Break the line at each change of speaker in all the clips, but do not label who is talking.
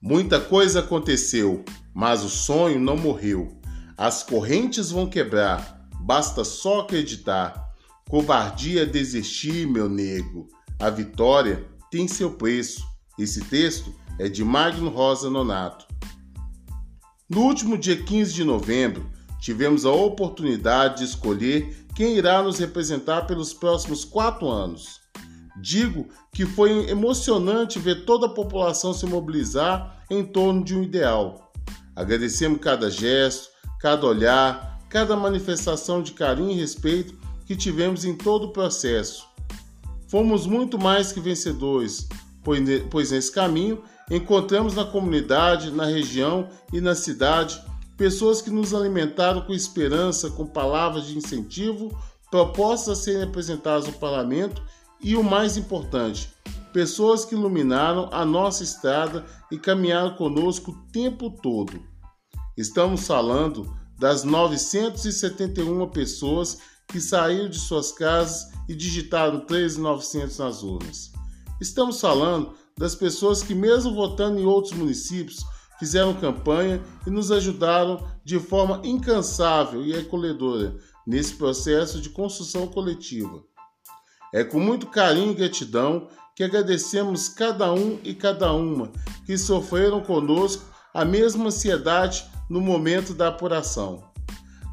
Muita coisa aconteceu, mas o sonho não morreu. As correntes vão quebrar, basta só acreditar. Covardia desistir, meu nego. A vitória tem seu preço. Esse texto é de Magno Rosa Nonato. No último dia 15 de novembro, tivemos a oportunidade de escolher quem irá nos representar pelos próximos quatro anos. Digo que foi emocionante ver toda a população se mobilizar em torno de um ideal. Agradecemos cada gesto, cada olhar, cada manifestação de carinho e respeito que tivemos em todo o processo. Fomos muito mais que vencedores, pois nesse caminho encontramos na comunidade, na região e na cidade pessoas que nos alimentaram com esperança, com palavras de incentivo, propostas a serem apresentadas ao parlamento e o mais importante, pessoas que iluminaram a nossa estrada e caminharam conosco o tempo todo. Estamos falando das 971 pessoas que saíram de suas casas e digitaram 13.900 nas urnas. Estamos falando das pessoas que, mesmo votando em outros municípios, fizeram campanha e nos ajudaram de forma incansável e acolhedora nesse processo de construção coletiva. É com muito carinho e gratidão que agradecemos cada um e cada uma que sofreram conosco a mesma ansiedade no momento da apuração.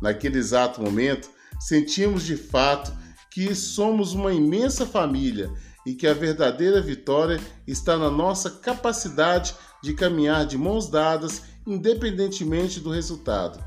Naquele exato momento, sentimos de fato que somos uma imensa família e que a verdadeira vitória está na nossa capacidade de caminhar de mãos dadas, independentemente do resultado.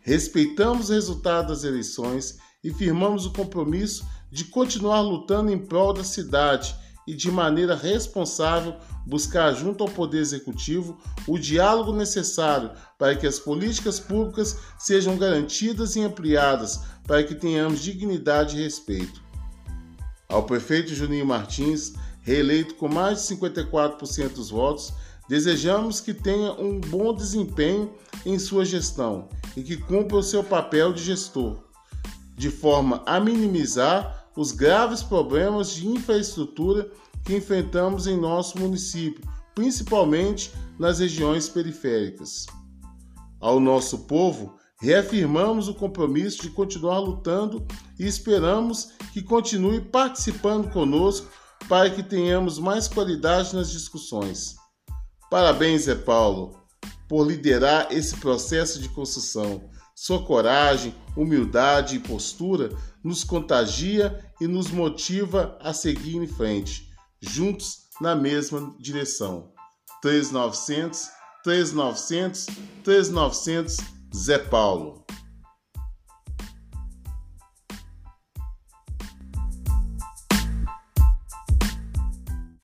Respeitamos o resultado das eleições e firmamos o compromisso de continuar lutando em prol da cidade e de maneira responsável buscar junto ao Poder Executivo o diálogo necessário para que as políticas públicas sejam garantidas e ampliadas para que tenhamos dignidade e respeito. Ao prefeito Juninho Martins, reeleito com mais de 54% dos votos, desejamos que tenha um bom desempenho em sua gestão e que cumpra o seu papel de gestor, de forma a minimizar os graves problemas de infraestrutura que enfrentamos em nosso município, principalmente nas regiões periféricas. Ao nosso povo, reafirmamos o compromisso de continuar lutando e esperamos que continue participando conosco para que tenhamos mais qualidade nas discussões. Parabéns, Zé Paulo, por liderar esse processo de construção sua coragem, humildade e postura nos contagia e nos motiva a seguir em frente, juntos na mesma direção. 3900, 3900, 3900, Zé Paulo.